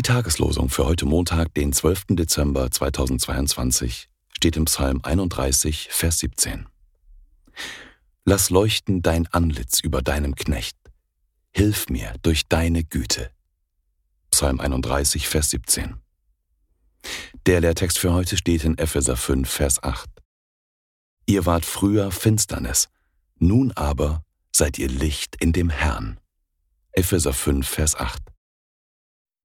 Tageslosung für heute Montag, den 12. Dezember 2022, steht im Psalm 31, Vers 17. Lass leuchten dein Antlitz über deinem Knecht. Hilf mir durch deine Güte. Psalm 31, Vers 17. Der Lehrtext für heute steht in Epheser 5, Vers 8. Ihr wart früher Finsternis, nun aber seid ihr Licht in dem Herrn. Epheser 5, Vers 8.